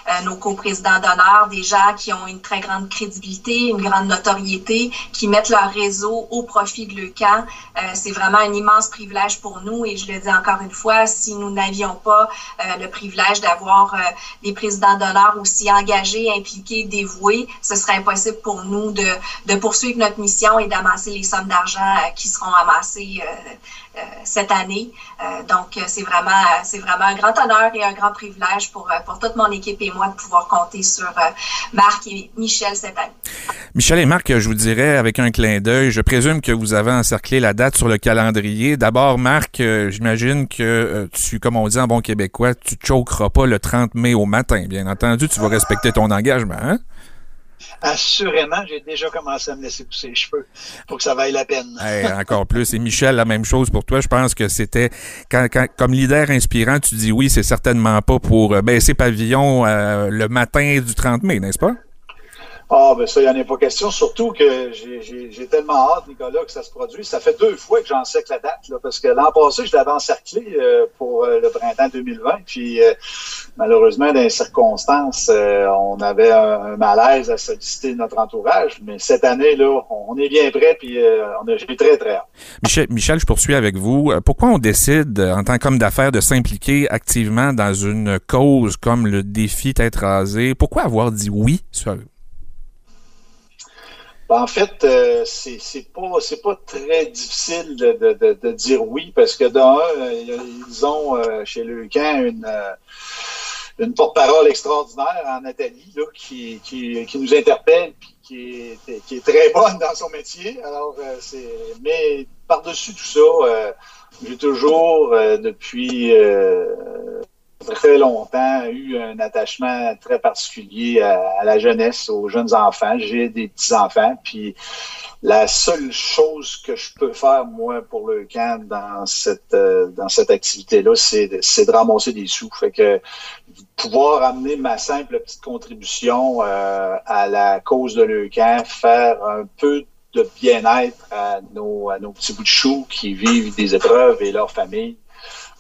euh, nos coprésidents d'honneur, des gens qui ont une très grande crédibilité, une grande notoriété, qui mettent leur réseau au profit de l'EUCAN. Euh, c'est vraiment un immense privilège pour nous et je le dis encore une fois, si nous n'avions pas le privilège d'avoir des présidents d'honneur aussi engagés, impliqués, dévoués, ce serait impossible pour nous de, poursuivre notre mission et d'amasser les sommes d'argent qui seront amassées euh, cette année. Euh, donc, euh, c'est vraiment, c'est vraiment un grand honneur et un grand privilège pour, pour toute mon équipe et moi de pouvoir compter sur Marc et Michel cette année. Michel et Marc, je vous dirais avec un clin d'œil, je présume que vous avez encerclé la date sur le calendrier. D'abord, Marc, j'imagine que tu, comme on dit en bon québécois, tu ne choqueras pas le 30 mai au matin. Bien entendu, tu vas respecter ton engagement. Hein? Assurément, j'ai déjà commencé à me laisser pousser les cheveux pour que ça vaille la peine. [LAUGHS] encore plus. Et Michel, la même chose pour toi. Je pense que c'était, quand, comme leader inspirant, tu dis oui, c'est certainement pas pour euh, baisser pavillon euh, le matin du 30 mai, n'est-ce pas? Ah, ben ça, il n'y en a pas question. Surtout que j'ai tellement hâte, Nicolas, que ça se produise. Ça fait deux fois que j'en sais que la date, là, parce que l'an passé, je l'avais encerclé euh, pour euh, le printemps 2020. Puis, euh, malheureusement, dans les circonstances, on avait un, malaise à solliciter notre entourage. Mais cette année, là, on est bien prêt, puis on a j'ai très, très hâte. Michel, Michel, je poursuis avec vous. Pourquoi on décide, en tant qu'homme d'affaires, de s'impliquer activement dans une cause comme le défi tête rasé? Pourquoi avoir dit oui sur Ben, en fait, euh, c'est pas c'est pas très difficile de, dire oui parce que d'un, euh, ils ont euh, chez Leucan une une porte-parole extraordinaire en Nathalie là, qui, qui, qui nous interpelle puis qui est, qui est très bonne dans son métier. Alors c'est mais par-dessus tout ça, j'ai toujours depuis très longtemps eu un attachement très particulier à, la jeunesse, aux jeunes enfants. J'ai des petits-enfants, puis la seule chose que je peux faire, moi, pour le camp dans cette, euh, dans cette activité-là, c'est de, ramasser des sous. Fait que pouvoir amener ma simple petite contribution euh, à la cause de Leucan, faire un peu de bien-être à nos, à nos petits bouts de choux qui vivent des épreuves et leurs familles,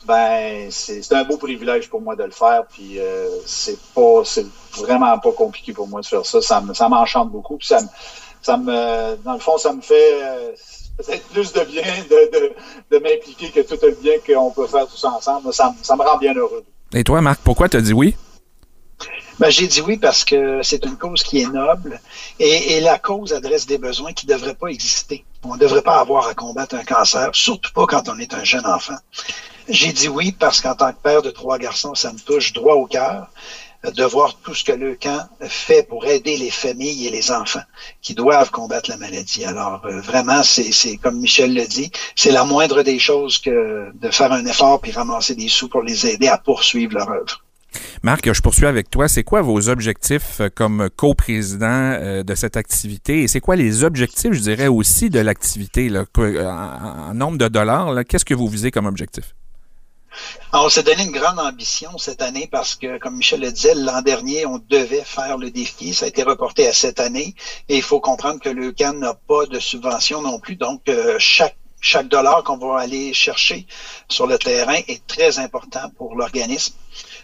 ben c'est un beau privilège pour moi de le faire. Puis euh, c'est pas c'est vraiment pas compliqué pour moi de faire ça. Ça, ça m'enchante beaucoup. Puis ça me, ça me dans le fond, ça me fait euh, peut-être plus de bien de, de, de m'impliquer que tout le bien qu'on peut faire tous ensemble. Ça, ça me rend bien heureux. Et toi, Marc, pourquoi tu as dit oui? Ben, j'ai dit oui parce que c'est une cause qui est noble et, la cause adresse des besoins qui ne devraient pas exister. On ne devrait pas avoir à combattre un cancer, surtout pas quand on est un jeune enfant. J'ai dit oui parce qu'en tant que père de trois garçons, ça me touche droit au cœur de voir tout ce que le camp fait pour aider les familles et les enfants qui doivent combattre la maladie. Alors euh, vraiment, c'est comme Michel le dit, c'est la moindre des choses que de faire un effort puis ramasser des sous pour les aider à poursuivre leur œuvre. Marc, je poursuis avec toi. C'est quoi vos objectifs euh, comme coprésident euh, de cette activité? Et c'est quoi les objectifs, je dirais, aussi de l'activité en, nombre de dollars? Qu'est-ce que vous visez comme objectif? on s'est donné une grande ambition cette année parce que, comme Michel le disait, l'an dernier, on devait faire le défi. Ça a été reporté à cette année. Et il faut comprendre que le CAN n'a pas de subvention non plus. Donc, euh, chaque dollar qu'on va aller chercher sur le terrain est très important pour l'organisme.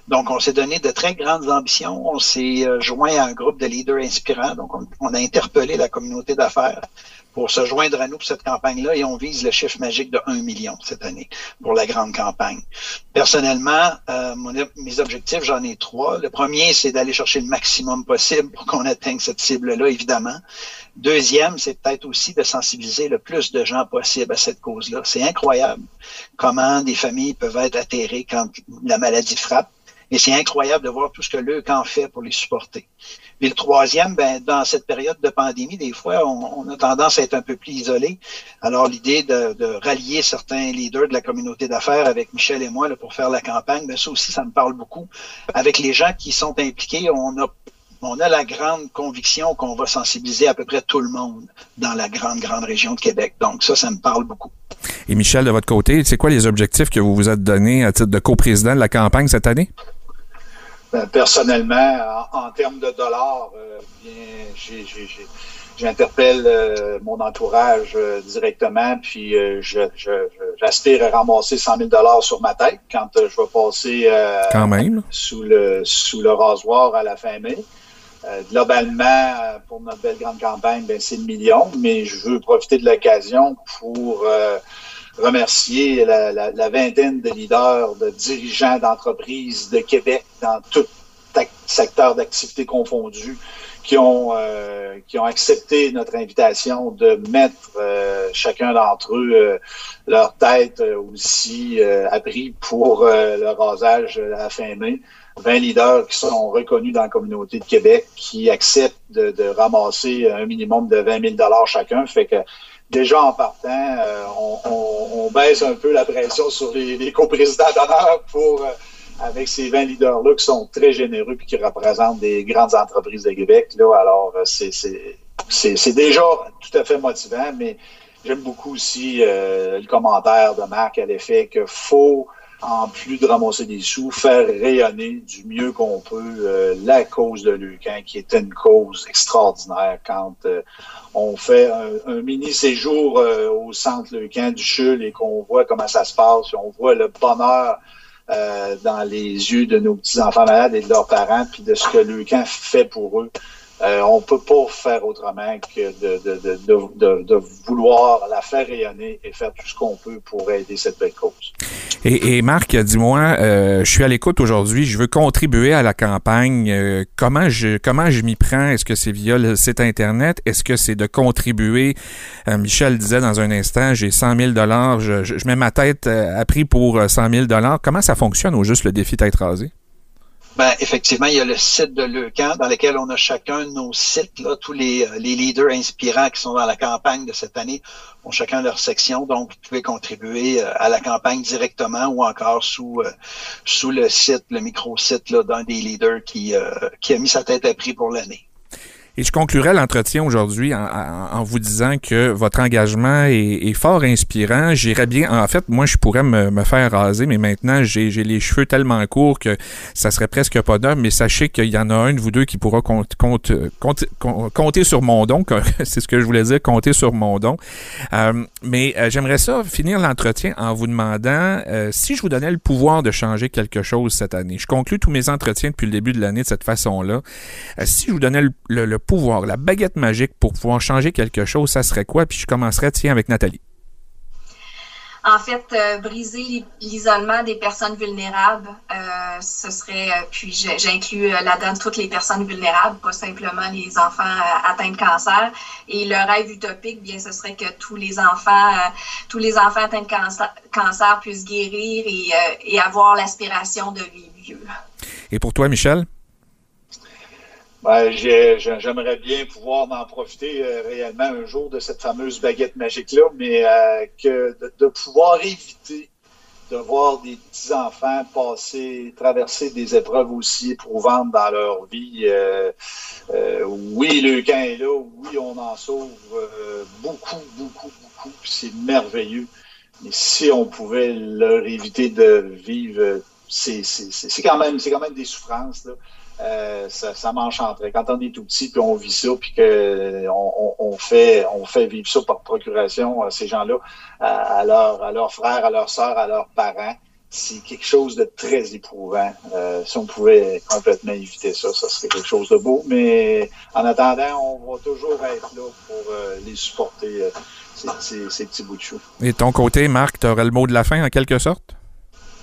Donc, on s'est donné de très grandes ambitions. On s'est euh, joint à un groupe de leaders inspirants. Donc, on, a interpellé la communauté d'affaires pour se joindre à nous pour cette campagne-là et on vise le chiffre magique de 1 million cette année pour la grande campagne. Personnellement, euh, mes objectifs, j'en ai trois. Le premier, c'est d'aller chercher le maximum possible pour qu'on atteigne cette cible-là, évidemment. Deuxième, c'est peut-être aussi de sensibiliser le plus de gens possible à cette cause-là. C'est incroyable comment des familles peuvent être atterrées quand la maladie frappe. Et c'est incroyable de voir tout ce que le camp fait pour les supporter. Puis le troisième, ben, dans cette période de pandémie, des fois, on, a tendance à être un peu plus isolé. Alors, l'idée de, rallier certains leaders de la communauté d'affaires avec Michel et moi pour faire la campagne, ben, ça aussi, ça me parle beaucoup. Avec les gens qui sont impliqués, on a on a la grande conviction qu'on va sensibiliser à peu près tout le monde dans la grande, grande région de Québec. Donc ça, ça me parle beaucoup. Et Michel, de votre côté, c'est quoi les objectifs que vous vous êtes donnés à titre de coprésident de la campagne cette année? Ben, personnellement, en, termes de dollars, euh, bien, j'interpelle euh, mon entourage euh, directement, puis j'aspire à ramasser 100 000 dollars sur ma tête quand je vais passer quand même. sous le sous le rasoir à la fin mai. globalement, pour notre belle grande campagne, ben, c'est le million, mais je veux profiter de l'occasion pour remercier la, vingtaine de leaders, de dirigeants d'entreprises de Québec dans tout secteur d'activité confondu qui ont euh, qui ont accepté notre invitation de mettre euh, chacun d'entre eux euh, leur tête aussi à prix pour le rasage à la fin mai. 20 leaders qui sont reconnus dans la communauté de Québec qui acceptent de, de ramasser un minimum de 20 000 dollars chacun. Fait que déjà en partant, euh, on, baisse un peu la pression sur les, coprésidents d'honneur pour euh, avec ces 20 leaders-là qui sont très généreux et qui représentent des grandes entreprises de Québec. Là, alors, euh, c'est déjà tout à fait motivant, mais j'aime beaucoup aussi le commentaire de Marc à l'effet qu'il faut en plus de ramasser des sous, faire rayonner du mieux qu'on peut euh, la cause de Lucan, qui est une cause extraordinaire quand euh, on fait un, mini séjour euh, au centre Lucan du Chul et qu'on voit comment ça se passe, on voit le bonheur dans les yeux de nos petits-enfants malades et de leurs parents, puis de ce que Lucan fait pour eux. Euh, on peut pas faire autrement que de, vouloir la faire rayonner et faire tout ce qu'on peut pour aider cette belle cause. Et, Marc, dis-moi, euh, je suis à l'écoute aujourd'hui, je veux contribuer à la campagne. Euh, comment je comment je m'y prends? Est-ce que c'est via le site Internet? Est-ce que c'est de contribuer? Euh, Michel disait dans un instant, j'ai 100 000 dollars, je, je, mets ma tête à prix pour 100 000 dollars. Comment ça fonctionne au juste le défi tête rasée? Ben, effectivement, il y a le site de Leucan dans lequel on a chacun de nos sites, là, tous les, euh, les, leaders inspirants qui sont dans la campagne de cette année ont chacun leur section. Donc, vous pouvez contribuer euh, à la campagne directement ou encore sous euh, sous le site, le micro-site d'un des leaders qui, qui a mis sa tête à prix pour l'année. Et je conclurai l'entretien aujourd'hui en, vous disant que votre engagement est, fort inspirant. J'irais bien. En fait, moi, je pourrais me, faire raser, mais maintenant, j'ai les cheveux tellement courts que ça serait presque pas d'homme. Mais sachez qu'il y en a un de vous deux qui pourra compte, compte, compte, compter sur mon don. [LAUGHS] C'est ce que je voulais dire, compter sur mon don. Euh, mais euh, j'aimerais ça finir l'entretien en vous demandant euh, si je vous donnais le pouvoir de changer quelque chose cette année. Je conclue tous mes entretiens depuis le début de l'année de cette façon-là. Si je vous donnais le, le, le pouvoir, la baguette magique pour pouvoir changer quelque chose, ça serait quoi? Puis je commencerai, tiens, avec Nathalie. En fait, euh, briser l'isolement des personnes vulnérables, euh, ce serait, euh, puis j'inclus là-dedans toutes les personnes vulnérables, pas simplement les enfants euh, atteints de cancer. Et le rêve utopique, bien, ce serait que tous les enfants, tous les enfants atteints de cancer, cancer puissent guérir et, et avoir l'aspiration de vivre vieux. Et pour toi, Michel? Ben, J'aimerais bien pouvoir m'en profiter euh, réellement un jour de cette fameuse baguette magique-là, mais euh, que de, pouvoir éviter de voir des petits-enfants passer, traverser des épreuves aussi éprouvantes dans leur vie. Euh, euh oui, le camp est là, oui, on en sauve euh, beaucoup, beaucoup, beaucoup, c'est merveilleux. Mais si on pouvait leur éviter de vivre, c'est quand même, quand même des souffrances. Là. Euh, ça, ça m'enchanterait. Quand on est tout petit, puis on vit ça, puis qu'on on, on, fait, on fait vivre ça par procuration à ces gens-là, à, à, leur, à leurs frères, à leurs sœurs, à leurs parents, c'est quelque chose de très éprouvant. Euh, si on pouvait complètement éviter ça, ça serait quelque chose de beau. Mais en attendant, on va toujours être là pour euh, les supporter, euh, ces, ces, ces, petits bouts de chou. Et ton côté, Marc, tu aurais le mot de la fin en quelque sorte?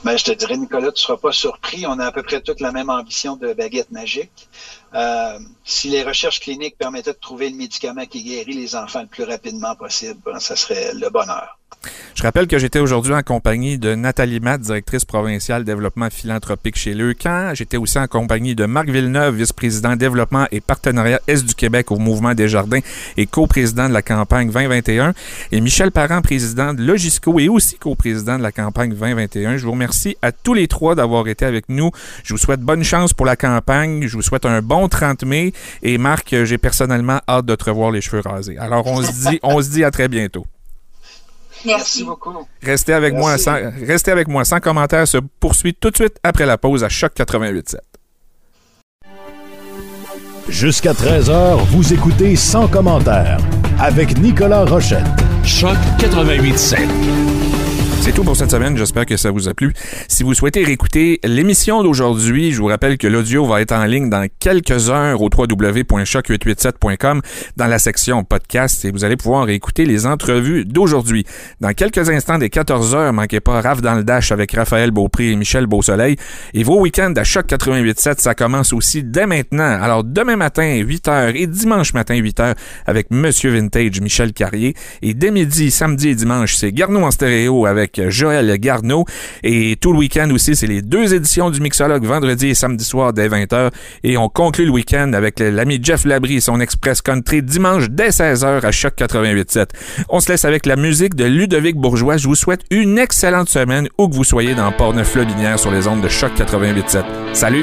Ben, je te dirais, Nicolas, tu seras pas surpris. On a à peu près toute la même ambition de baguette magique. Euh, si les recherches cliniques permettaient de trouver le médicament qui guérit les enfants le plus rapidement possible, ben, ça serait le bonheur. Je rappelle que j'étais aujourd'hui en compagnie de Nathalie Matt, directrice provinciale développement philanthropique chez Leucan. J'étais aussi en compagnie de Marc Villeneuve, vice-président développement et partenariat Est du Québec au Mouvement des Jardins et co-président de la campagne 2021. Et Michel Parent, président de Logisco et aussi co-président de la campagne 2021. Je vous remercie à tous les trois d'avoir été avec nous. Je vous souhaite bonne chance pour la campagne. Je vous souhaite un bon 30 mai. Et Marc, j'ai personnellement hâte de te revoir les cheveux rasés. Alors, on se dit, on se dit à très bientôt. Merci. beaucoup. Restez avec, Merci. moi sans, restez avec moi sans commentaire. Se poursuit tout de suite après la pause à Choc 88.7. Jusqu'à 13h, vous écoutez sans commentaire avec Nicolas Rochette. Choc 88.7. C'est tout pour cette semaine. J'espère que ça vous a plu. Si vous souhaitez réécouter l'émission d'aujourd'hui, je vous rappelle que l'audio va être en ligne dans quelques heures au www.choc887.com dans la section podcast et vous allez pouvoir réécouter les entrevues d'aujourd'hui. Dans quelques instants des 14 heures, manquez pas Raf dans le Dash avec Raphaël Beaupré et Michel Beausoleil. Et vos week-ends à Choc 88.7, ça commence aussi dès maintenant. Alors demain matin, 8 heures et dimanche matin, 8 heures avec Monsieur Vintage, Michel Carrier. Et dès midi, samedi et dimanche, c'est Garneau en stéréo Joël Garneau. Et tout le week-end aussi, c'est les deux éditions du Mixologue, vendredi et samedi soir dès 20h. Et on conclut le week-end avec l'ami Jeff Labrie et son Express Country dimanche dès 16h à Choc 88.7. On se laisse avec la musique de Ludovic Bourgeois. Je vous souhaite une excellente semaine où que vous soyez dans Port-Neuf-Lobinière sur les ondes de Choc 88.7. Salut!